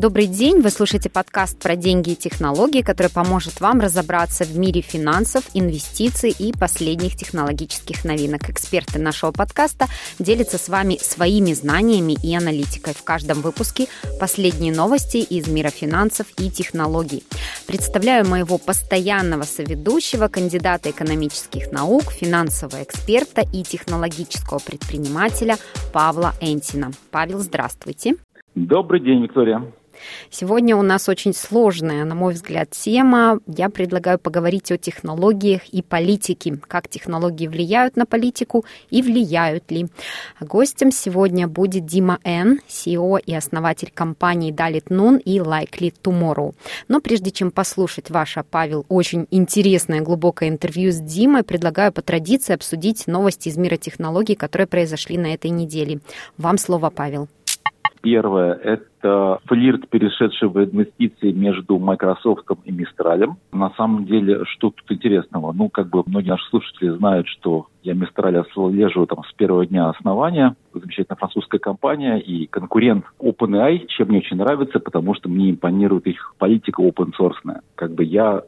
Добрый день, вы слушаете подкаст про деньги и технологии, который поможет вам разобраться в мире финансов, инвестиций и последних технологических новинок. Эксперты нашего подкаста делятся с вами своими знаниями и аналитикой. В каждом выпуске последние новости из мира финансов и технологий. Представляю моего постоянного соведущего, кандидата экономических наук, финансового эксперта и технологического предпринимателя Павла Энтина. Павел, здравствуйте. Добрый день, Виктория. Сегодня у нас очень сложная, на мой взгляд, тема. Я предлагаю поговорить о технологиях и политике, как технологии влияют на политику и влияют ли. Гостем сегодня будет Дима Н, CEO и основатель компаний Dalit Noon и Likely Tomorrow. Но прежде чем послушать ваше, Павел, очень интересное глубокое интервью с Димой, предлагаю по традиции обсудить новости из мира технологий, которые произошли на этой неделе. Вам слово, Павел. Первое – это флирт, перешедший в инвестиции между Microsoft и Мистралем. На самом деле, что тут интересного? Ну, как бы многие наши слушатели знают, что я Мистраль отслеживаю там с первого дня основания. Замечательная французская компания и конкурент OpenAI, чем мне очень нравится, потому что мне импонирует их политика open source. Как бы я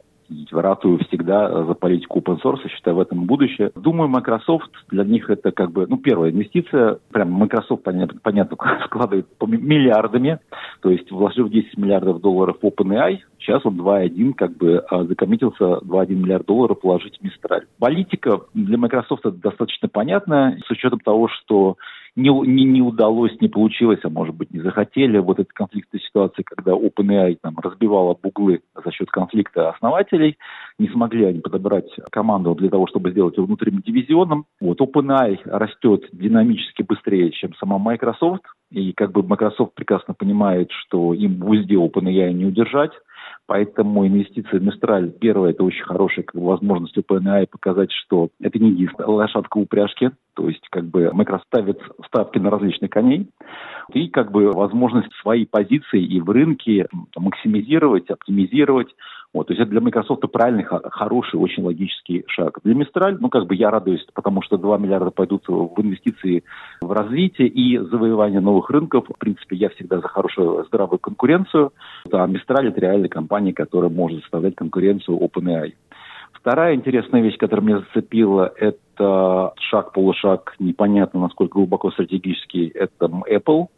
ратую всегда за политику open source, считаю в этом будущее. Думаю, Microsoft для них это как бы, ну, первая инвестиция, прям Microsoft, понятно, понятно вкладывает миллиардами, то есть вложив 10 миллиардов долларов в OpenAI, сейчас он 2,1 как бы а, закоммитился 2,1 миллиард долларов положить в Мистраль. Политика для Microsoft достаточно понятна, с учетом того, что не, не, не удалось, не получилось, а может быть не захотели. Вот этой конфликтной ситуации, когда OpenAI там разбивала буглы за счет конфликта основателей, не смогли они подобрать команду для того, чтобы сделать его внутренним дивизионом. Вот OpenAI растет динамически быстрее, чем сама Microsoft, и как бы Microsoft прекрасно понимает, что им в узде OpenAI не удержать, Поэтому инвестиции в Мистраль, первое, это очень хорошая как бы, возможность OpenAI показать, что это не единственная лошадка упряжки, то есть как бы Microsoft ставит ставки на различных коней, и как бы возможность свои позиции и в рынке максимизировать, оптимизировать, вот, то есть это для Microsoft правильный, хороший, очень логический шаг. Для Мистраль, ну, как бы я радуюсь, потому что 2 миллиарда пойдут в инвестиции в развитие и завоевание новых рынков. В принципе, я всегда за хорошую, здравую конкуренцию. А Мистраль – это реальная компания, которая может составлять конкуренцию OpenAI. Вторая интересная вещь, которая меня зацепила, это шаг-полушаг, непонятно, насколько глубоко стратегический, это Apple.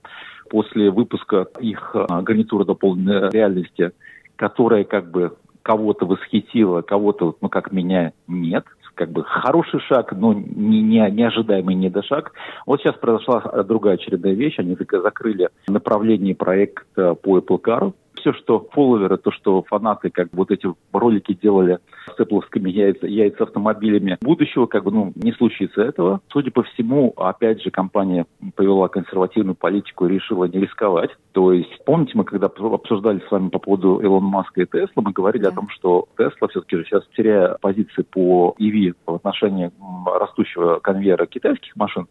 После выпуска их а, гарнитуры дополненной реальности, которая как бы кого-то восхитило, кого-то, ну, как меня, нет. Как бы хороший шаг, но не, не, неожидаемый недошаг. Вот сейчас произошла другая очередная вещь. Они закрыли направление проекта по Apple Car все, что фолловеры, то, что фанаты, как вот эти ролики делали с эппловскими яйца, яйца автомобилями будущего, как бы, ну, не случится этого. Судя по всему, опять же, компания повела консервативную политику и решила не рисковать. То есть, помните, мы когда обсуждали с вами по поводу Илона Маска и Тесла, мы говорили да. о том, что Тесла все-таки же сейчас теряя позиции по EV в отношении растущего конвейера китайских машин,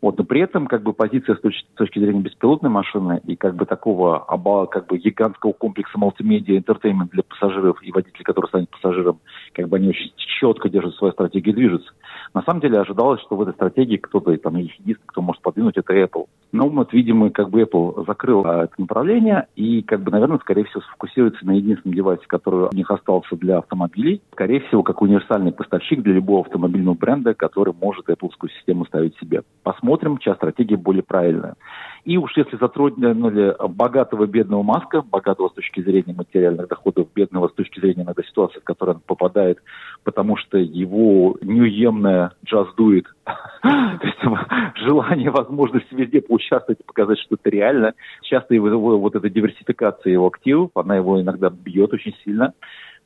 вот, но при этом как бы позиция с точки, с точки зрения беспилотной машины и как бы такого как бы гигантского комплекса мультимедиа entertainment для пассажиров и водителей, который станет пассажиром, как бы они очень четко держат свою стратегию и движутся. На самом деле ожидалось, что в этой стратегии кто-то, там, единственный, кто может подвинуть, это Apple. Но вот, видимо, как бы Apple закрыл а, это направление и, как бы, наверное, скорее всего, сфокусируется на единственном девайсе, который у них остался для автомобилей. Скорее всего, как универсальный поставщик для любого автомобильного бренда, который может Apple систему ставить себе. Посмотрим, чья стратегия более правильная. И уж если затронули богатого бедного Маска, богатого с точки зрения материальных доходов, бедного с точки зрения иногда ситуации, в которой он попадает, потому что его неуемная джаз дует, желание, возможность везде поучаствовать и показать, что это реально. Часто его вот эта диверсификация его активов, она его иногда бьет очень сильно.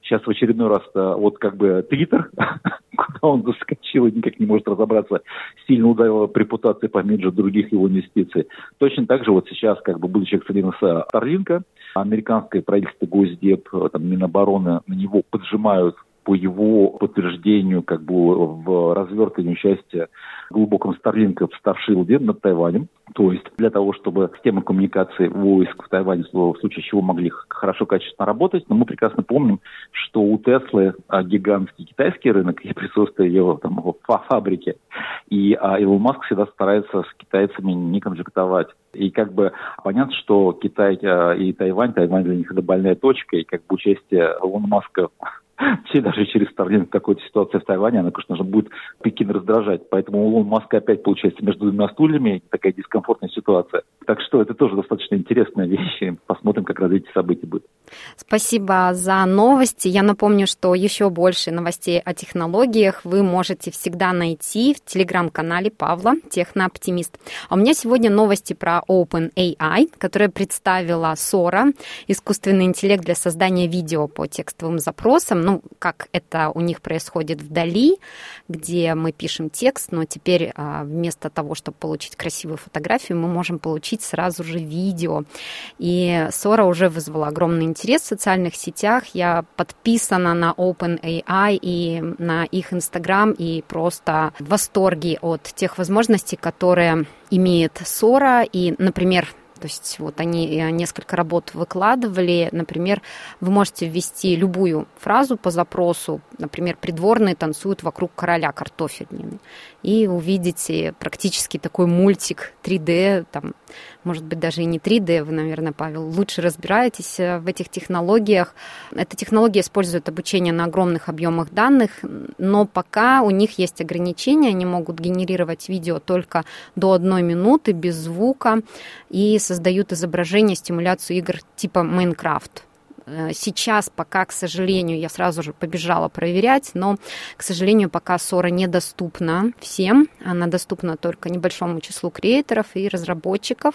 Сейчас в очередной раз э, вот как бы Твиттер, куда он заскочил и никак не может разобраться, сильно ударила репутация помимо других его инвестиций. Точно так же вот сейчас, как бы будучи акционером Старлинка, американское правительство Госдеп, э, там, Минобороны на него поджимают по его подтверждению как бы в развертывании участия глубоком Старлинка в Старшилде над Тайванем. То есть для того, чтобы система коммуникации войск в Тайване в случае чего могли хорошо, качественно работать. Но мы прекрасно помним, что у Теслы а, гигантский китайский рынок и присутствие его там, в фабрике. И а, Илон Маск всегда старается с китайцами не конфликтовать. И как бы понятно, что Китай а, и Тайвань, Тайвань для них это больная точка, и как бы участие Илона Маска все даже через вторжение какой-то ситуации в Тайване, она, конечно, будет Пекин раздражать. Поэтому у Илон Маска опять получается между двумя стульями такая дискомфортная ситуация. Так что это тоже достаточно интересная вещь. Посмотрим, как развитие событий будет. Спасибо за новости. Я напомню, что еще больше новостей о технологиях вы можете всегда найти в телеграм-канале Павла, Технооптимист. А у меня сегодня новости про OpenAI, которая представила Sora, искусственный интеллект для создания видео по текстовым запросам. Ну, как это у них происходит вдали, где мы пишем текст, но теперь а, вместо того, чтобы получить красивую фотографию, мы можем получить сразу же видео. И Sora уже вызвала огромный интерес в социальных сетях. Я подписана на OpenAI и на их Инстаграм и просто в восторге от тех возможностей, которые имеет Sora. И, например, то есть вот они э, несколько работ выкладывали. Например, вы можете ввести любую фразу по запросу. Например, придворные танцуют вокруг короля картофельнины. И увидите практически такой мультик 3D, там, может быть, даже и не 3D, вы, наверное, Павел, лучше разбираетесь э, в этих технологиях. Эта технология использует обучение на огромных объемах данных, но пока у них есть ограничения, они могут генерировать видео только до одной минуты без звука и создают изображение, стимуляцию игр типа Майнкрафт. Э, сейчас пока, к сожалению, я сразу же побежала проверять, но, к сожалению, пока ссора недоступна всем. Она доступна только небольшому числу креаторов и разработчиков.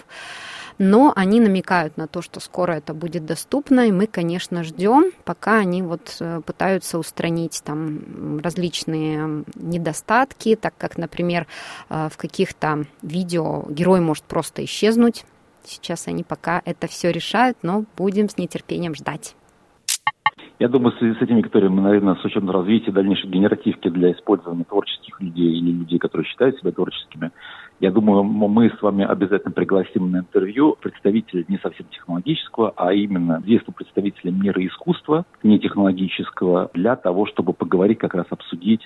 Но они намекают на то, что скоро это будет доступно, и мы, конечно, ждем, пока они вот э, пытаются устранить там различные недостатки, так как, например, э, в каких-то видео герой может просто исчезнуть, Сейчас они пока это все решают, но будем с нетерпением ждать. Я думаю, в с этими, которые мы, наверное, с учетом развития дальнейшей генеративки для использования творческих людей или людей, которые считают себя творческими, я думаю, мы с вами обязательно пригласим на интервью представителя не совсем технологического, а именно действия представителя мира искусства, не технологического, для того, чтобы поговорить, как раз обсудить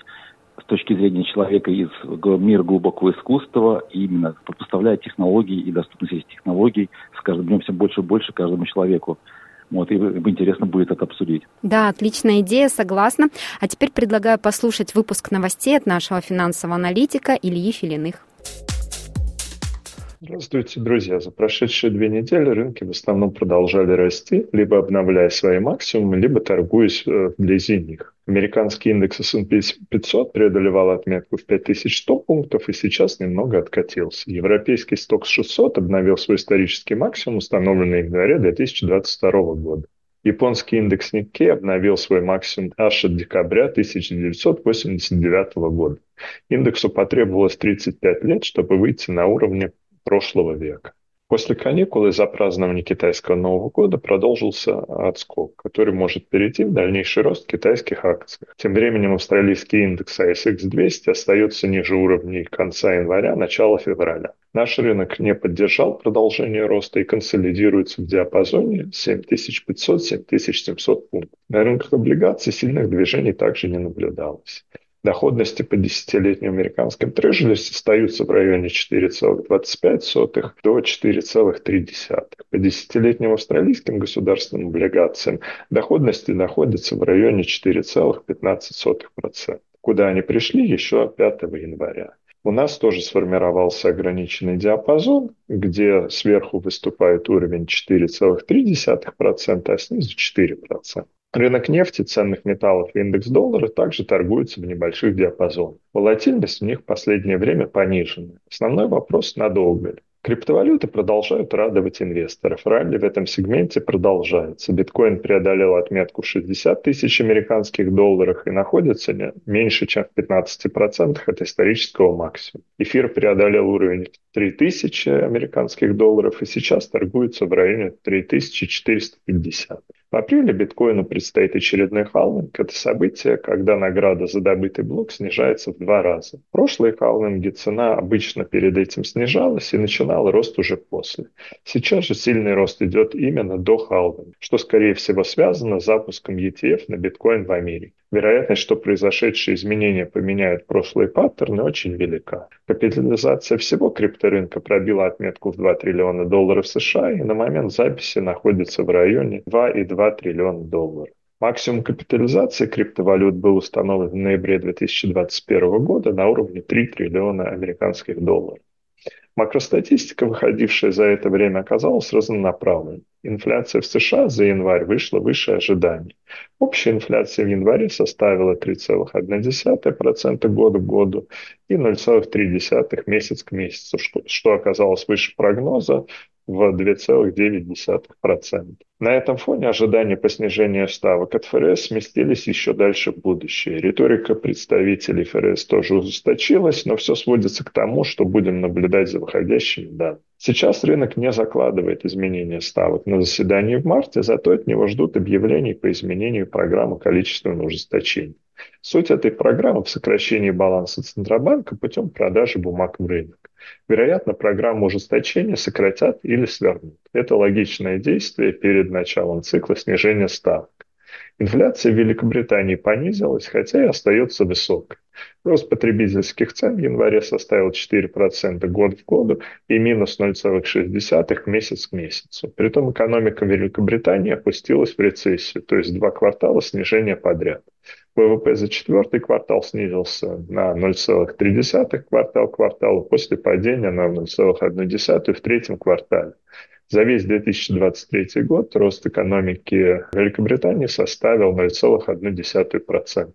с точки зрения человека из мира глубокого искусства, именно поставляя технологии и доступность этих технологий с каждым днем все больше и больше каждому человеку. Вот, и интересно будет это обсудить. Да, отличная идея, согласна. А теперь предлагаю послушать выпуск новостей от нашего финансового аналитика Ильи Филиных. Здравствуйте, друзья. За прошедшие две недели рынки в основном продолжали расти, либо обновляя свои максимумы, либо торгуясь э, вблизи них. Американский индекс S&P 500 преодолевал отметку в 5100 пунктов и сейчас немного откатился. Европейский стокс 600 обновил свой исторический максимум, установленный в январе 2022 года. Японский индекс Nikkei обновил свой максимум аж от декабря 1989 года. Индексу потребовалось 35 лет, чтобы выйти на уровни прошлого века. После каникул из-за празднования китайского Нового года продолжился отскок, который может перейти в дальнейший рост китайских акций. Тем временем австралийский индекс ASX 200 остается ниже уровней конца января, начала февраля. Наш рынок не поддержал продолжение роста и консолидируется в диапазоне 7500-7700 пунктов. На рынках облигаций сильных движений также не наблюдалось. Доходности по десятилетним американским трежерис остаются в районе 4,25 до 4,3. По десятилетним австралийским государственным облигациям доходности находятся в районе 4,15%. Куда они пришли еще 5 января. У нас тоже сформировался ограниченный диапазон, где сверху выступает уровень 4,3%, а снизу 4%. Рынок нефти, ценных металлов и индекс доллара также торгуются в небольших диапазонах. Волатильность у них в последнее время понижена. Основной вопрос – надолго ли? Криптовалюты продолжают радовать инвесторов. Ралли в этом сегменте продолжается. Биткоин преодолел отметку 60 тысяч американских долларов и находится меньше, чем в 15% от исторического максимума. Эфир преодолел уровень 3000 американских долларов и сейчас торгуется в районе 3450. В апреле биткоину предстоит очередной халвинг. Это событие, когда награда за добытый блок снижается в два раза. В прошлые халвинги цена обычно перед этим снижалась и начинала рост уже после. Сейчас же сильный рост идет именно до халвинга, что скорее всего связано с запуском ETF на биткоин в Америке. Вероятность, что произошедшие изменения поменяют прошлые паттерны, очень велика. Капитализация всего крипторынка пробила отметку в 2 триллиона долларов США и на момент записи находится в районе 2,2 триллиона долларов. Максимум капитализации криптовалют был установлен в ноябре 2021 года на уровне 3 триллиона американских долларов. Макростатистика, выходившая за это время, оказалась разнонаправленной. Инфляция в США за январь вышла выше ожиданий. Общая инфляция в январе составила 3,1% год к году и 0,3% месяц к месяцу, что оказалось выше прогноза в 2,9%. На этом фоне ожидания по снижению ставок от ФРС сместились еще дальше в будущее. Риторика представителей ФРС тоже ужесточилась, но все сводится к тому, что будем наблюдать за выходящими данными. Сейчас рынок не закладывает изменения ставок на заседании в марте, зато от него ждут объявлений по изменению программы количественного ужесточения. Суть этой программы в сокращении баланса Центробанка путем продажи бумаг в рынок. Вероятно, программу ужесточения сократят или свернут. Это логичное действие перед началом цикла снижения ставок. Инфляция в Великобритании понизилась, хотя и остается высокой. Рост потребительских цен в январе составил 4% год в году и минус 0,6% месяц к месяцу. Притом экономика Великобритании опустилась в рецессию, то есть два квартала снижения подряд. ВВП за четвертый квартал снизился на 0,3 квартал к кварталу после падения на 0,1 в третьем квартале. За весь 2023 год рост экономики Великобритании составил 0,1%.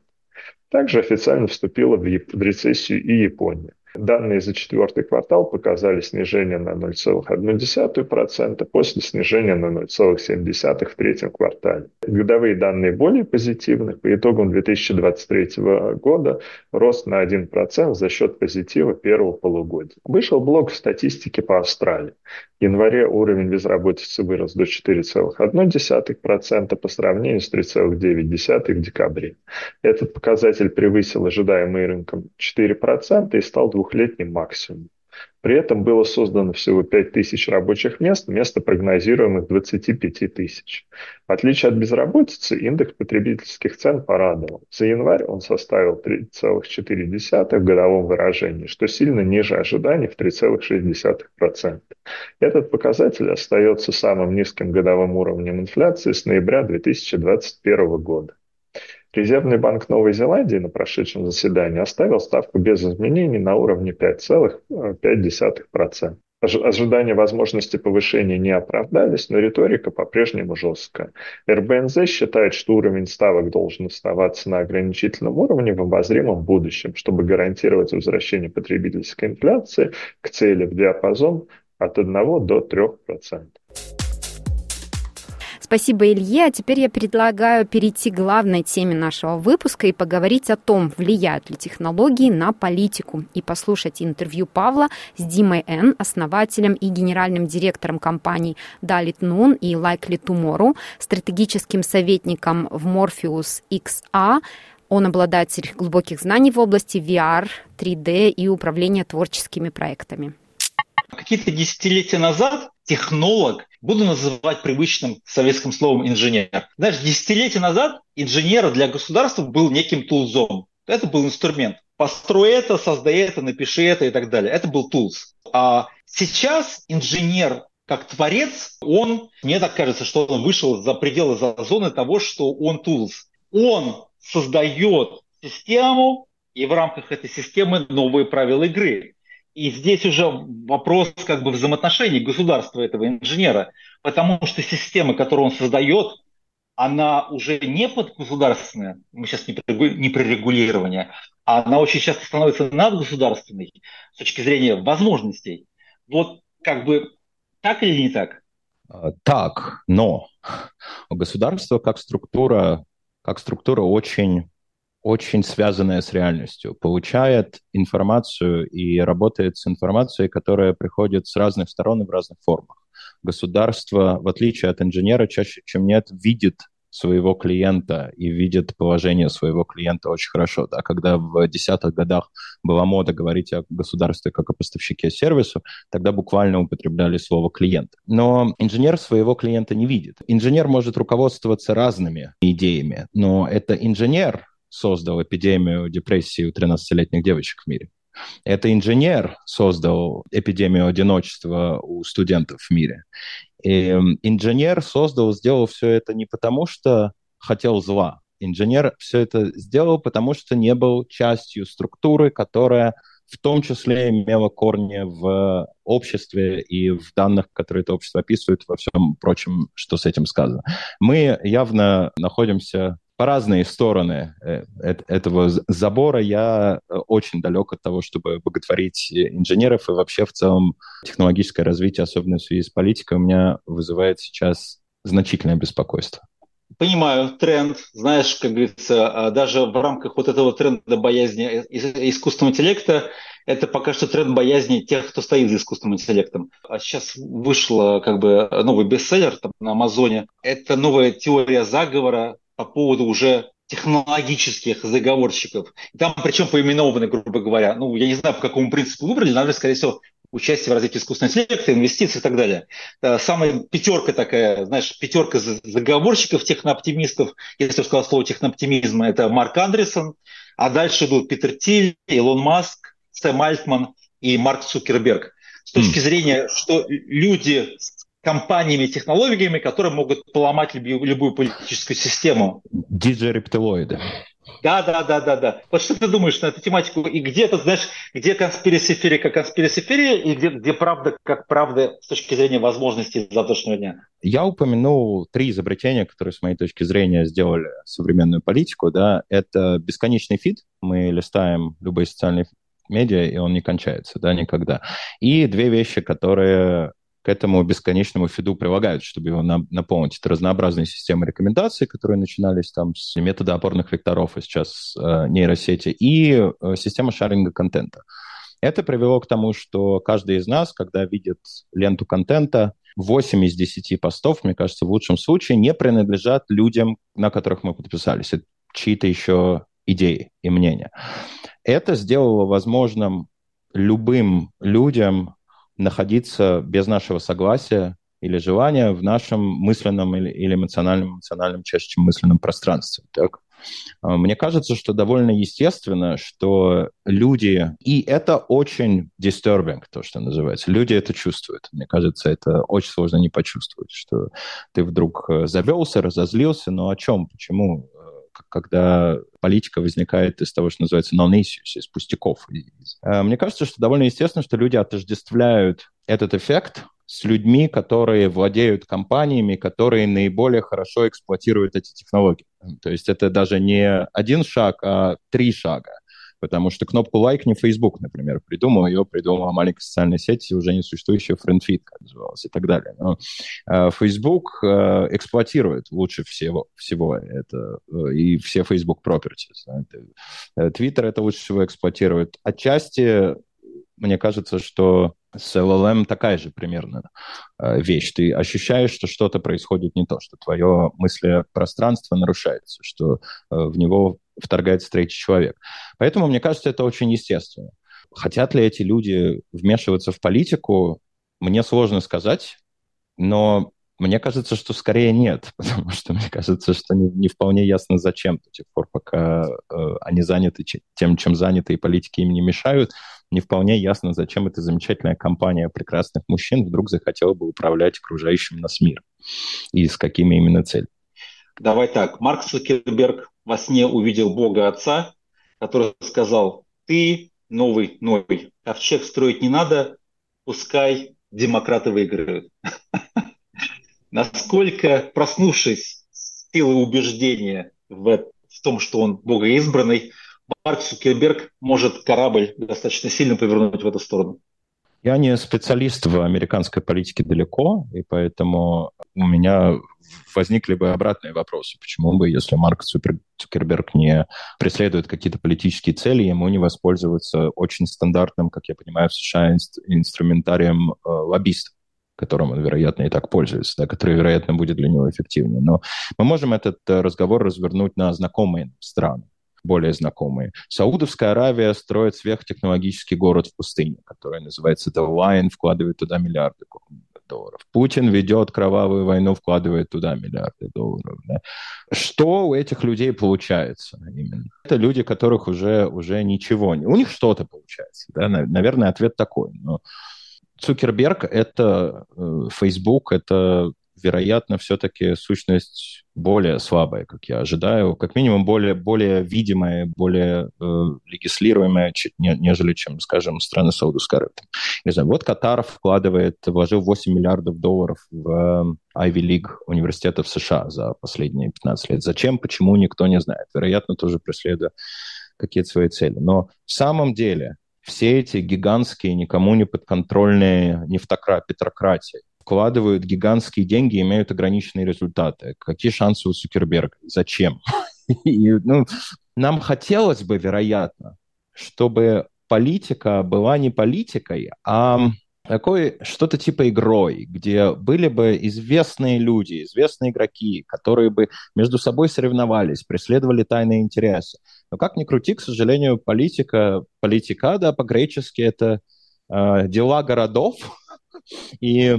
Также официально вступила в рецессию и Япония. Данные за четвертый квартал показали снижение на 0,1% после снижения на 0,7% в третьем квартале. Годовые данные более позитивны. По итогам 2023 года рост на 1% за счет позитива первого полугодия. Вышел блок статистики по Австралии. В январе уровень безработицы вырос до 4,1% по сравнению с 3,9% в декабре. Этот показатель превысил ожидаемый рынком 4% и стал двухлетним максимумом. При этом было создано всего 5 тысяч рабочих мест вместо прогнозируемых 25 тысяч. В отличие от безработицы, индекс потребительских цен порадовал. За январь он составил 3,4 в годовом выражении, что сильно ниже ожиданий в 3,6%. Этот показатель остается самым низким годовым уровнем инфляции с ноября 2021 года. Резервный банк Новой Зеландии на прошедшем заседании оставил ставку без изменений на уровне 5,5%. Ожидания возможности повышения не оправдались, но риторика по-прежнему жесткая. РБНЗ считает, что уровень ставок должен оставаться на ограничительном уровне в обозримом будущем, чтобы гарантировать возвращение потребительской инфляции к цели в диапазон от 1 до 3%. Спасибо, Илье. А теперь я предлагаю перейти к главной теме нашего выпуска и поговорить о том, влияют ли технологии на политику, и послушать интервью Павла с Димой Н, основателем и генеральным директором компаний Dalit Noon и Likely Tomorrow, стратегическим советником в Morpheus XA, он обладатель глубоких знаний в области VR, 3D и управления творческими проектами. Какие-то десятилетия назад технолог, буду называть привычным советским словом инженер. Знаешь, десятилетия назад инженер для государства был неким тулзом. Это был инструмент. Построй это, создай это, напиши это и так далее. Это был тулз. А сейчас инженер как творец, он, мне так кажется, что он вышел за пределы за зоны того, что он тулз. Он создает систему, и в рамках этой системы новые правила игры. И здесь уже вопрос как бы взаимоотношений государства этого инженера, потому что система, которую он создает, она уже не подгосударственная, мы сейчас не при, не при регулировании, а она очень часто становится надгосударственной с точки зрения возможностей. Вот как бы так или не так? А, так, но государство как структура, как структура очень очень связанная с реальностью, получает информацию и работает с информацией, которая приходит с разных сторон и в разных формах. государство, в отличие от инженера, чаще, чем нет, видит своего клиента и видит положение своего клиента очень хорошо. Да? Когда в десятых годах была мода говорить о государстве как о поставщике сервисов, тогда буквально употребляли слово «клиент». Но инженер своего клиента не видит. Инженер может руководствоваться разными идеями, но это инженер создал эпидемию депрессии у 13-летних девочек в мире. Это инженер создал эпидемию одиночества у студентов в мире. И инженер создал, сделал все это не потому, что хотел зла. Инженер все это сделал, потому что не был частью структуры, которая в том числе имела корни в обществе и в данных, которые это общество описывает, во всем прочем, что с этим сказано. Мы явно находимся по разные стороны э, этого забора. Я э, очень далек от того, чтобы боготворить инженеров и вообще в целом технологическое развитие, особенно в связи с политикой, у меня вызывает сейчас значительное беспокойство. Понимаю, тренд, знаешь, как говорится, а даже в рамках вот этого тренда боязни искусственного интеллекта, это пока что тренд боязни тех, кто стоит за искусственным интеллектом. А сейчас вышла как бы новый бестселлер там, на Амазоне. Это новая теория заговора по поводу уже технологических заговорщиков. И там причем поименованы, грубо говоря, ну, я не знаю, по какому принципу выбрали, наверное, скорее всего, участие в развитии искусственного интеллекта, инвестиций и так далее. Самая пятерка такая, знаешь, пятерка заговорщиков, технооптимистов, если я сказал слово технооптимизм, это Марк Андерсон, а дальше идут Питер Тиль, Илон Маск, Сэм Альтман и Марк Цукерберг. С точки зрения, что люди компаниями, технологиями, которые могут поломать любую, любую политическую систему. Диджи-рептилоиды. Да, да, да, да, да. Вот что ты думаешь на эту тематику? И где то знаешь, где конспирасиферия как конспирасиферия, и где, где правда как правда с точки зрения возможностей завтрашнего дня? Я упомянул три изобретения, которые, с моей точки зрения, сделали современную политику. Да. Это бесконечный фид. Мы листаем любые социальные медиа, и он не кончается, да, никогда. И две вещи, которые к этому бесконечному фиду прилагают, чтобы его на, наполнить. Это разнообразные системы рекомендаций, которые начинались там с метода опорных векторов, и сейчас э, нейросети, и э, система шаринга контента. Это привело к тому, что каждый из нас, когда видит ленту контента, 8 из 10 постов, мне кажется, в лучшем случае не принадлежат людям, на которых мы подписались. Это чьи-то еще идеи и мнения. Это сделало возможным любым людям находиться без нашего согласия или желания в нашем мысленном или, эмоциональном, эмоциональном, чаще, чем мысленном пространстве. Так? А, мне кажется, что довольно естественно, что люди, и это очень disturbing, то, что называется, люди это чувствуют. Мне кажется, это очень сложно не почувствовать, что ты вдруг э, завелся, разозлился, но о чем, почему, когда политика возникает из того, что называется non-issues, из пустяков. Э, мне кажется, что довольно естественно, что люди отождествляют этот эффект с людьми, которые владеют компаниями, которые наиболее хорошо эксплуатируют эти технологии. То есть это даже не один шаг, а три шага потому что кнопку «лайк» не Facebook, например, придумал, ее придумала маленькая социальная сеть, уже не существующая FriendFeed, как называлась, и так далее. Но э, Facebook э, эксплуатирует лучше всего, всего это, э, и все Facebook properties. Да, Twitter это лучше всего эксплуатирует. Отчасти мне кажется, что с LLM такая же примерно э, вещь. Ты ощущаешь, что что-то происходит не то, что твое мыслепространство нарушается, что э, в него вторгается третий человек. Поэтому, мне кажется, это очень естественно. Хотят ли эти люди вмешиваться в политику, мне сложно сказать, но мне кажется, что скорее нет, потому что мне кажется, что не, не вполне ясно, зачем до тех пор, пока э, они заняты тем, чем заняты, и политики им не мешают, не вполне ясно, зачем эта замечательная компания прекрасных мужчин вдруг захотела бы управлять окружающим нас миром и с какими именно целями. Давай так. Марк Цукерберг во сне увидел Бога Отца, который сказал, ты новый Ной, ковчег строить не надо, пускай демократы выиграют. Насколько, проснувшись силы убеждения в, в том, что он богоизбранный, Марк Цукерберг может корабль достаточно сильно повернуть в эту сторону. Я не специалист в американской политике далеко, и поэтому у меня возникли бы обратные вопросы. Почему бы, если Марк Цукерберг не преследует какие-то политические цели, ему не воспользоваться очень стандартным, как я понимаю, в США инструментарием э, лоббистов? которым он, вероятно, и так пользуется, да, который, вероятно, будет для него эффективнее. Но мы можем этот э, разговор развернуть на знакомые страны более знакомые. Саудовская Аравия строит сверхтехнологический город в пустыне, который называется Далайн, вкладывает туда миллиарды долларов. Путин ведет кровавую войну, вкладывает туда миллиарды долларов. Да. Что у этих людей получается именно? Это люди, которых уже, уже ничего не... У них что-то получается. Да? Наверное, ответ такой. Но Цукерберг — это э, Facebook, это вероятно, все-таки сущность более слабая, как я ожидаю, как минимум более, более видимая, более э, легислируемая, нежели чем, скажем, страны Саудовской Аравии. Не знаю, вот Катар вкладывает, вложил 8 миллиардов долларов в Ivy League университетов США за последние 15 лет. Зачем, почему, никто не знает. Вероятно, тоже преследуя какие-то свои цели. Но в самом деле все эти гигантские, никому не подконтрольные нефтокра... петрократии, вкладывают гигантские деньги и имеют ограниченные результаты. Какие шансы у Цукерберга? Зачем? И, ну, нам хотелось бы, вероятно, чтобы политика была не политикой, а такой что-то типа игрой, где были бы известные люди, известные игроки, которые бы между собой соревновались, преследовали тайные интересы. Но как ни крути, к сожалению, политика, политика, да, по-гречески это э, дела городов, и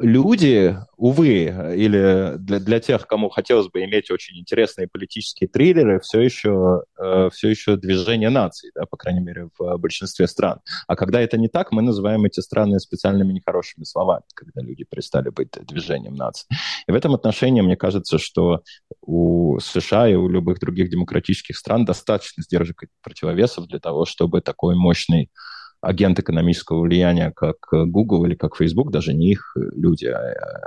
люди, увы, или для, для тех, кому хотелось бы иметь очень интересные политические триллеры, все еще, э, все еще движение наций, да, по крайней мере, в большинстве стран. А когда это не так, мы называем эти страны специальными нехорошими словами, когда люди перестали быть движением наций. И в этом отношении мне кажется, что у США и у любых других демократических стран достаточно сдержек противовесов для того, чтобы такой мощный агент экономического влияния, как Google или как Facebook, даже не их люди, а,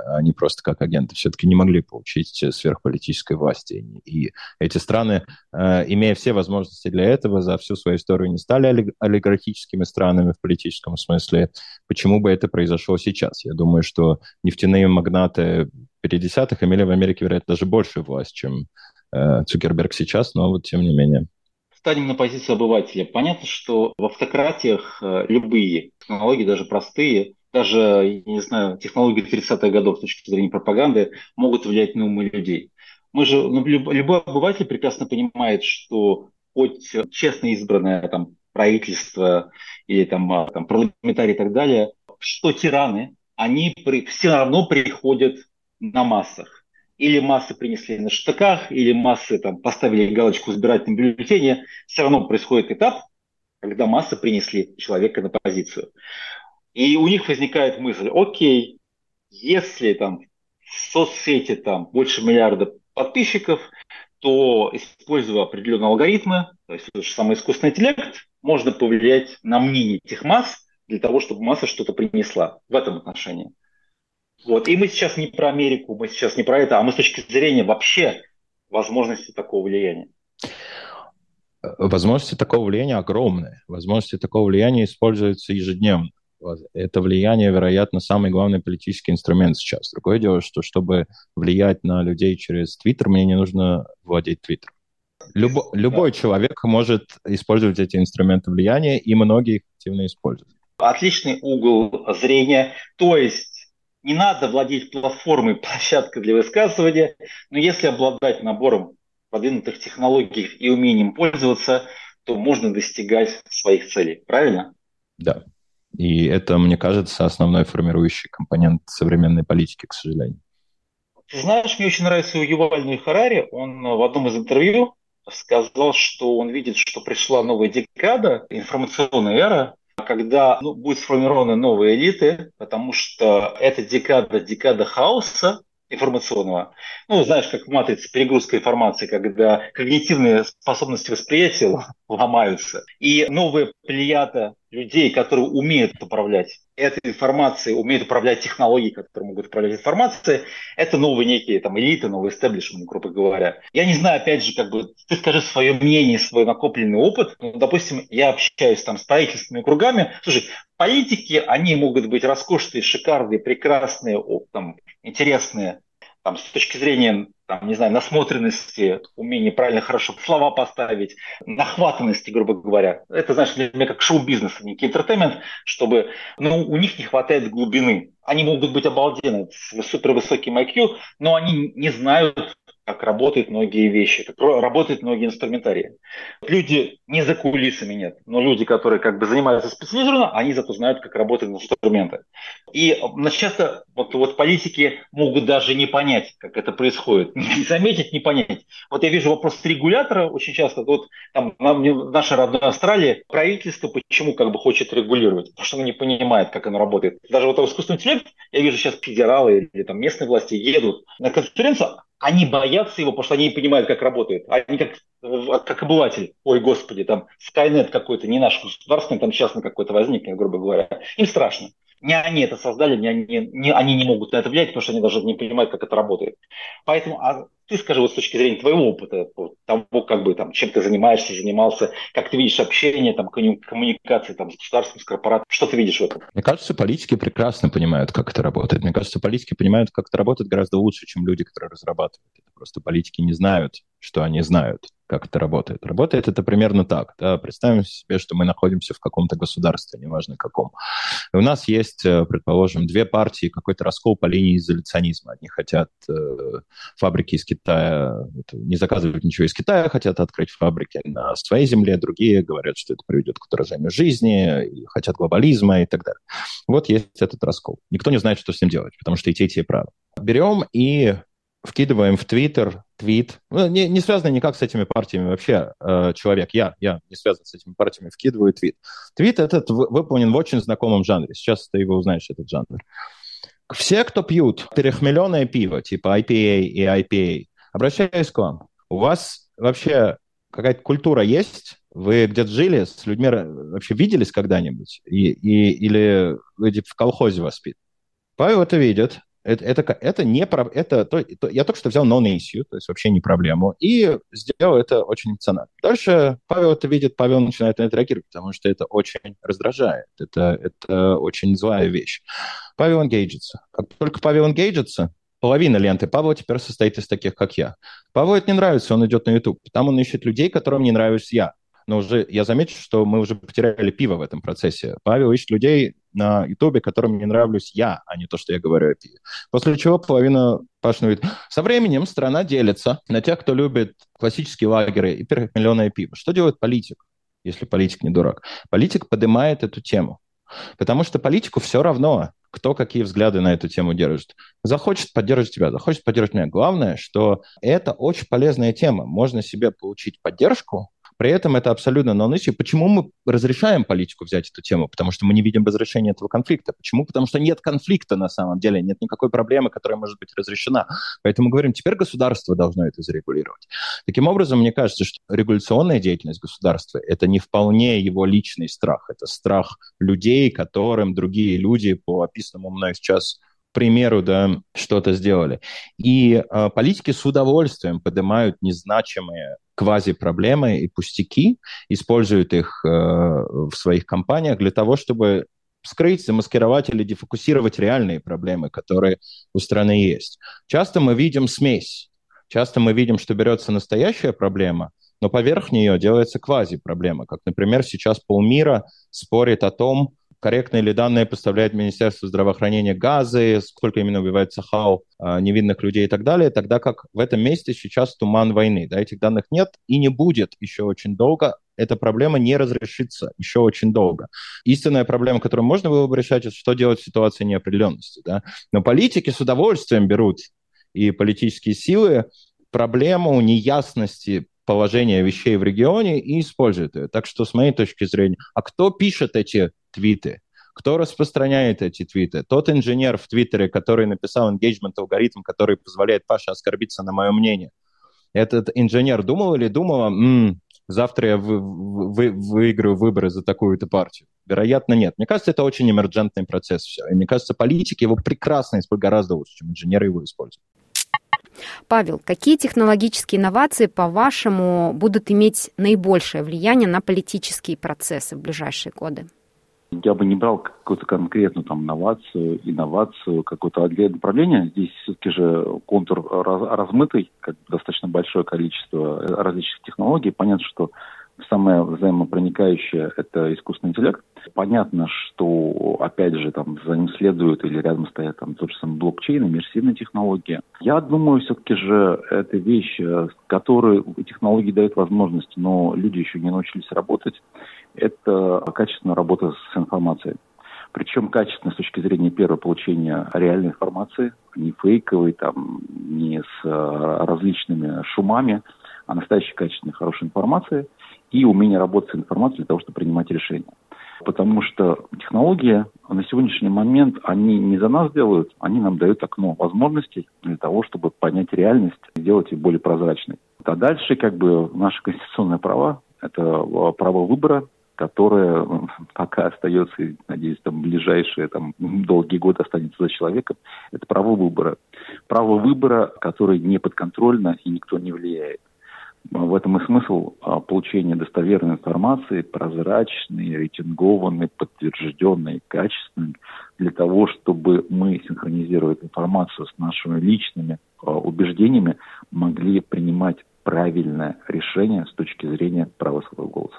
а они просто как агенты, все-таки не могли получить сверхполитической власти. И эти страны, э, имея все возможности для этого, за всю свою историю не стали олигархическими странами в политическом смысле. Почему бы это произошло сейчас? Я думаю, что нефтяные магнаты 50-х имели в Америке, вероятно, даже большую власть, чем э, Цукерберг сейчас, но вот тем не менее станем на позицию обывателя. Понятно, что в автократиях э, любые технологии, даже простые, даже, я не знаю, технологии 30-х годов с точки зрения пропаганды могут влиять на умы людей. Мы же, ну, любой обыватель прекрасно понимает, что хоть честно избранное там, правительство или там, а, там, парламентарий и так далее, что тираны, они при, все равно приходят на массах или массы принесли на штыках, или массы там, поставили галочку в избирательном бюллетене, все равно происходит этап, когда массы принесли человека на позицию. И у них возникает мысль, окей, если там в соцсети там больше миллиарда подписчиков, то используя определенные алгоритмы, то есть самый искусственный интеллект, можно повлиять на мнение этих масс для того, чтобы масса что-то принесла в этом отношении. Вот. И мы сейчас не про Америку, мы сейчас не про это, а мы с точки зрения вообще возможности такого влияния. Возможности такого влияния огромные. Возможности такого влияния используются ежедневно. Это влияние, вероятно, самый главный политический инструмент сейчас. Другое дело, что чтобы влиять на людей через Твиттер, мне не нужно владеть Твиттером. Любо, любой да. человек может использовать эти инструменты влияния, и многие их активно используют. Отличный угол зрения. То есть не надо владеть платформой, площадкой для высказывания, но если обладать набором продвинутых технологий и умением пользоваться, то можно достигать своих целей. Правильно? Да. И это, мне кажется, основной формирующий компонент современной политики, к сожалению. Ты знаешь, мне очень нравится Юваль Харари. Он в одном из интервью сказал, что он видит, что пришла новая декада, информационная эра, когда ну, будут сформированы новые элиты, потому что это декада, декада хаоса информационного. Ну, знаешь, как в матрице перегрузка информации, когда когнитивные способности восприятия ломаются. И новая плеяда людей, которые умеют управлять этой информацией, умеют управлять технологией, которые могут управлять информацией, это новые некие там элиты, новые истеблишменты, грубо говоря. Я не знаю, опять же, как бы, ты скажи свое мнение, свой накопленный опыт. Ну, допустим, я общаюсь там с правительственными кругами. Слушай, политики, они могут быть роскошные, шикарные, прекрасные, там, интересные, там, с точки зрения там, не знаю, насмотренности, умения правильно хорошо слова поставить, нахватанности, грубо говоря. Это, знаешь, для меня как шоу-бизнес, а некий интертеймент, чтобы, ну, у них не хватает глубины. Они могут быть обалденны, с супервысоким IQ, но они не знают как работают многие вещи, как работают многие инструментарии. Люди не за кулисами нет, но люди, которые как бы занимаются специализированно, они зато знают, как работают инструменты. И часто вот, вот политики могут даже не понять, как это происходит, не заметить, не понять. Вот я вижу вопрос регулятора очень часто. Вот там в нашей родной Австралии правительство почему как бы хочет регулировать, потому что оно не понимает, как оно работает. Даже вот искусственный интеллект, я вижу сейчас федералы или там местные власти едут на конференцию, они боятся его, потому что они не понимают, как работает. Они как, как обыватель, ой, господи, там Skynet какой-то, не наш государственный, там частный какой-то возникнет, грубо говоря. Им страшно. Не они это создали, не они, не, они не могут на это влиять, потому что они даже не понимают, как это работает. Поэтому а ты скажи вот с точки зрения твоего опыта, того, как бы там, чем ты занимаешься, занимался, как ты видишь общение, там, коммуникации там, с государством, с корпорацией, что ты видишь в этом? Мне кажется, политики прекрасно понимают, как это работает. Мне кажется, политики понимают, как это работает гораздо лучше, чем люди, которые разрабатывают это. Просто политики не знают, что они знают как это работает. Работает это примерно так. Да? Представим себе, что мы находимся в каком-то государстве, неважно каком. И у нас есть, э, предположим, две партии, какой-то раскол по линии изоляционизма. Одни хотят э, фабрики из Китая, это, не заказывать ничего из Китая, хотят открыть фабрики на своей земле, другие говорят, что это приведет к удорожанию жизни, и хотят глобализма и так далее. Вот есть этот раскол. Никто не знает, что с ним делать, потому что и те, и те правы. Берем и вкидываем в Твиттер твит, ну, не, не связано никак с этими партиями вообще, э, человек, я, я не связан с этими партиями, вкидываю твит. Твит этот выполнен в очень знакомом жанре, сейчас ты его узнаешь, этот жанр. Все, кто пьют перехмеленное пиво, типа IPA и IPA, обращаюсь к вам. У вас вообще какая-то культура есть? Вы где-то жили, с людьми вообще виделись когда-нибудь? И, и, или в колхозе воспит? Павел это видит, это, это, это не про, это, то, то, я только что взял non-issue, то есть вообще не проблему, и сделал это очень эмоционально. Дальше Павел это видит, Павел начинает на это реагировать, потому что это очень раздражает, это, это очень злая вещь. Павел энгейджится. Как только Павел энгейджится, половина ленты Павла теперь состоит из таких, как я. Павлу это не нравится, он идет на YouTube. Там он ищет людей, которым не нравлюсь я но уже я замечу, что мы уже потеряли пиво в этом процессе. Павел ищет людей на Ютубе, которым не нравлюсь я, а не то, что я говорю о пиве. После чего половина говорит, со временем страна делится на тех, кто любит классические лагеры и перхмеленое пиво. Что делает политик, если политик не дурак? Политик поднимает эту тему. Потому что политику все равно, кто какие взгляды на эту тему держит. Захочет поддерживать тебя, захочет поддерживать меня. Главное, что это очень полезная тема. Можно себе получить поддержку, при этом это абсолютно non issue. Почему мы разрешаем политику взять эту тему? Потому что мы не видим разрешения этого конфликта. Почему? Потому что нет конфликта на самом деле, нет никакой проблемы, которая может быть разрешена. Поэтому мы говорим, теперь государство должно это зарегулировать. Таким образом, мне кажется, что регуляционная деятельность государства – это не вполне его личный страх, это страх людей, которым другие люди по описанному мной сейчас примеру, да, что-то сделали. И э, политики с удовольствием поднимают незначимые квази-проблемы и пустяки, используют их э, в своих компаниях для того, чтобы скрыть, замаскировать или дефокусировать реальные проблемы, которые у страны есть. Часто мы видим смесь. Часто мы видим, что берется настоящая проблема, но поверх нее делается квази-проблема. Как, например, сейчас полмира спорит о том, корректные ли данные поставляет Министерство здравоохранения газы, сколько именно убивает Сахау а, невинных людей и так далее, тогда как в этом месте сейчас туман войны. Да, этих данных нет и не будет еще очень долго. Эта проблема не разрешится еще очень долго. Истинная проблема, которую можно было бы решать, это что делать в ситуации неопределенности. Да? Но политики с удовольствием берут и политические силы проблему неясности положения вещей в регионе и используют ее. Так что, с моей точки зрения, а кто пишет эти твиты. Кто распространяет эти твиты? Тот инженер в Твиттере, который написал engagement алгоритм, который позволяет Паше оскорбиться на мое мнение. Этот инженер думал или думала, м-м, завтра я вы, вы, выиграю выборы за такую-то партию? Вероятно, нет. Мне кажется, это очень эмерджентный процесс все. И мне кажется, политики его прекрасно используют гораздо лучше, чем инженеры его используют. Павел, какие технологические инновации, по-вашему, будут иметь наибольшее влияние на политические процессы в ближайшие годы? Я бы не брал какую-то конкретную там новацию, инновацию, какое-то отдельное направление. Здесь все-таки же контур раз, размытый, как достаточно большое количество различных технологий. Понятно, что Самое взаимопроникающее – это искусственный интеллект. Понятно, что, опять же, там за ним следуют или рядом стоят там тот же самый блокчейн, иммерсивные технологии. Я думаю, все-таки же это вещь, э, которой технологии дают возможность, но люди еще не научились работать. Это качественная работа с информацией. Причем качественно с точки зрения первого получения реальной информации, не фейковой, там, не с э, различными шумами, а настоящей качественной, хорошей информации – и умение работать с информацией для того, чтобы принимать решения. Потому что технологии на сегодняшний момент, они не за нас делают, они нам дают окно возможностей для того, чтобы понять реальность и сделать ее более прозрачной. А дальше как бы наши конституционные права, это а, право выбора, которое пока остается, надеюсь, там ближайшие там, долгие годы останется за человеком, это право выбора. Право выбора, которое не подконтрольно и никто не влияет. В этом и смысл а, получения достоверной информации, прозрачной, рейтингованной, подтвержденной, качественной, для того, чтобы мы, синхронизируя информацию с нашими личными а, убеждениями, могли принимать правильное решение с точки зрения права своего голоса.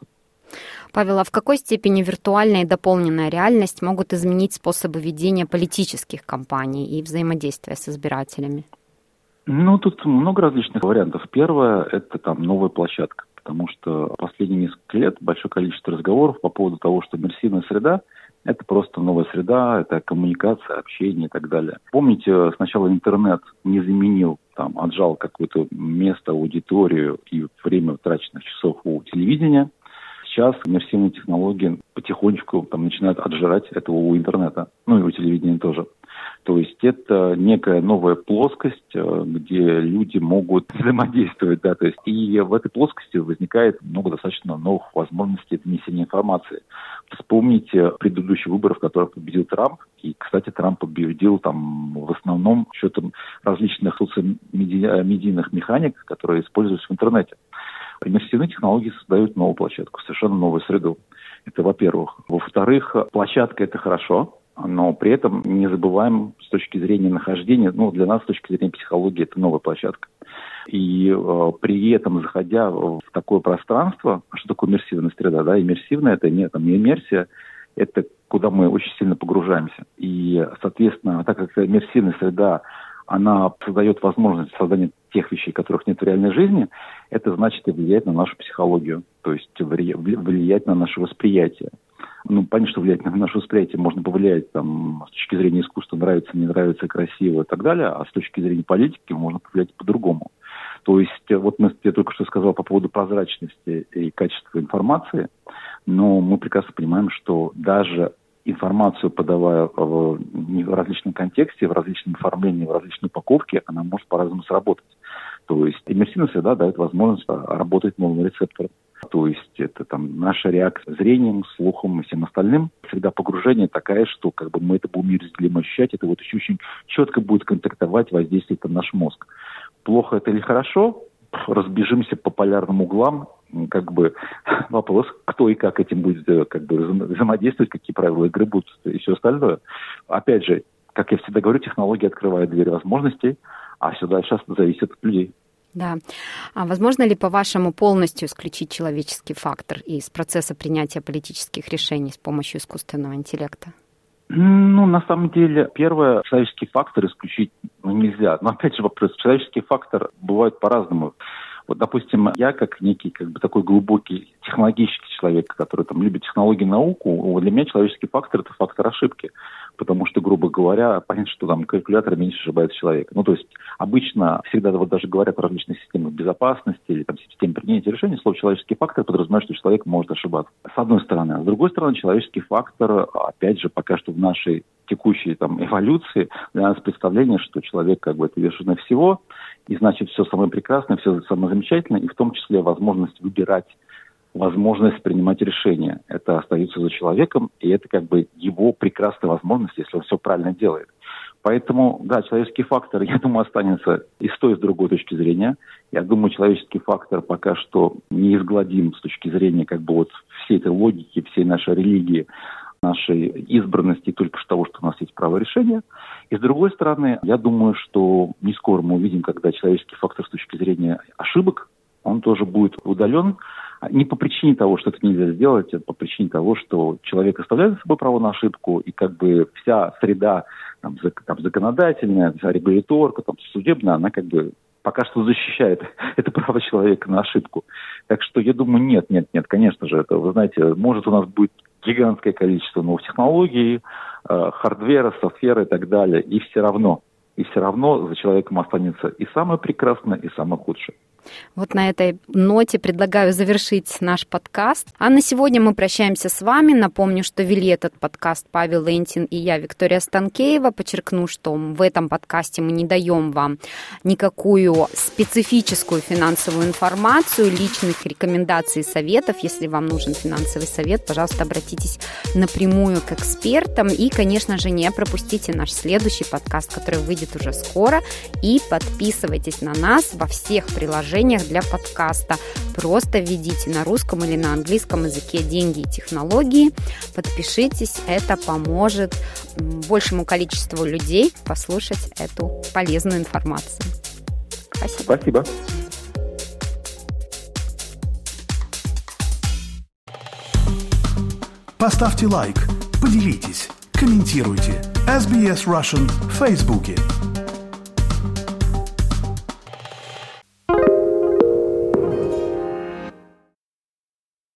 Павел, а в какой степени виртуальная и дополненная реальность могут изменить способы ведения политических кампаний и взаимодействия с избирателями? Ну, тут много различных вариантов. Первое – это там новая площадка, потому что последние несколько лет большое количество разговоров по поводу того, что иммерсивная среда – это просто новая среда, это коммуникация, общение и так далее. Помните, сначала интернет не заменил, там, отжал какое-то место, аудиторию и время траченных часов у телевидения. Сейчас иммерсивные технологии потихонечку там, начинают отжирать этого у интернета, ну и у телевидения тоже. То есть это некая новая плоскость, э, где люди могут взаимодействовать, да, то есть и в этой плоскости возникает много достаточно новых возможностей донесения информации. Вспомните предыдущие выборы, в которых победил Трамп, и, кстати, Трамп победил там в основном счетом различных медийных механик, которые используются в интернете. Иммерсивные технологии создают новую площадку, совершенно новую среду. Это во-первых. Во-вторых, площадка – это хорошо, но при этом не забываем с точки зрения нахождения, ну, для нас с точки зрения психологии это новая площадка. И э, при этом, заходя в такое пространство, а что такое иммерсивная среда, да, иммерсивная это не, там, не иммерсия, это куда мы очень сильно погружаемся. И, соответственно, так как иммерсивная среда, она создает возможность создания тех вещей, которых нет в реальной жизни, это значит и влияет на нашу психологию, то есть влиять на наше восприятие ну, понятно, что влиять на наше восприятие можно повлиять там, с точки зрения искусства, нравится, не нравится, красиво и так далее, а с точки зрения политики можно повлиять по-другому. То есть, э, вот мы, я только что сказал по поводу прозрачности и качества информации, но мы прекрасно понимаем, что даже информацию, подавая в, в различном контексте, в различном оформлении, в различной упаковке, она может по-разному сработать. То есть иммерсивная среда дает возможность работать новым рецептором. То есть это там наша реакция зрением, слухом и всем остальным. Всегда погружение такая, что как бы мы это будем неразделимо ощущать, это вот еще очень четко будет контактовать, воздействовать на наш мозг. Плохо это или хорошо, разбежимся по полярным углам, как бы вопрос, кто и как этим будет как бы взаимодействовать, какие правила игры будут и все остальное. Опять же, как я всегда говорю, технологии открывают двери возможностей, а все дальше зависит от людей. Да. А возможно ли, по-вашему, полностью исключить человеческий фактор из процесса принятия политических решений с помощью искусственного интеллекта? Ну, на самом деле, первое, человеческий фактор исключить ну, нельзя. Но опять же вопрос, человеческий фактор бывает по-разному. Вот, допустим, я как некий как бы такой глубокий технологический человек, который там любит технологии науку, для меня человеческий фактор – это фактор ошибки потому что, грубо говоря, понятно, что там калькулятор меньше ошибается человека. Ну, то есть обычно всегда вот даже говорят о различных системах безопасности или там системе принятия решений, слово «человеческий фактор» подразумевает, что человек может ошибаться. С одной стороны. А с другой стороны, человеческий фактор, опять же, пока что в нашей текущей там эволюции для нас представление, что человек как бы это вершина всего, и значит все самое прекрасное, все самое замечательное, и в том числе возможность выбирать возможность принимать решения. Это остается за человеком, и это как бы его прекрасная возможность, если он все правильно делает. Поэтому, да, человеческий фактор, я думаю, останется и с той, и с другой точки зрения. Я думаю, человеческий фактор пока что неизгладим с точки зрения как бы вот всей этой логики, всей нашей религии, нашей избранности только что того, что у нас есть право решения. И с другой стороны, я думаю, что не скоро мы увидим, когда человеческий фактор с точки зрения ошибок, он тоже будет удален. Не по причине того, что это нельзя сделать, а по причине того, что человек оставляет за собой право на ошибку, и как бы вся среда там, там, законодательная, вся регуляторка, там, судебная, она как бы пока что защищает это право человека на ошибку. Так что я думаю, нет, нет, нет, конечно же, это, вы знаете, может у нас будет гигантское количество новых технологий, э, хардвера, софтвера и так далее, и все равно, и все равно за человеком останется и самое прекрасное, и самое худшее. Вот на этой ноте предлагаю завершить наш подкаст. А на сегодня мы прощаемся с вами. Напомню, что вели этот подкаст Павел Лентин и я, Виктория Станкеева. Подчеркну, что в этом подкасте мы не даем вам никакую специфическую финансовую информацию, личных рекомендаций и советов. Если вам нужен финансовый совет, пожалуйста, обратитесь напрямую к экспертам. И, конечно же, не пропустите наш следующий подкаст, который выйдет уже скоро. И подписывайтесь на нас во всех приложениях приложениях для подкаста. Просто введите на русском или на английском языке деньги и технологии. Подпишитесь, это поможет большему количеству людей послушать эту полезную информацию. Спасибо. Спасибо. Поставьте лайк, поделитесь, комментируйте. SBS Russian в Фейсбуке.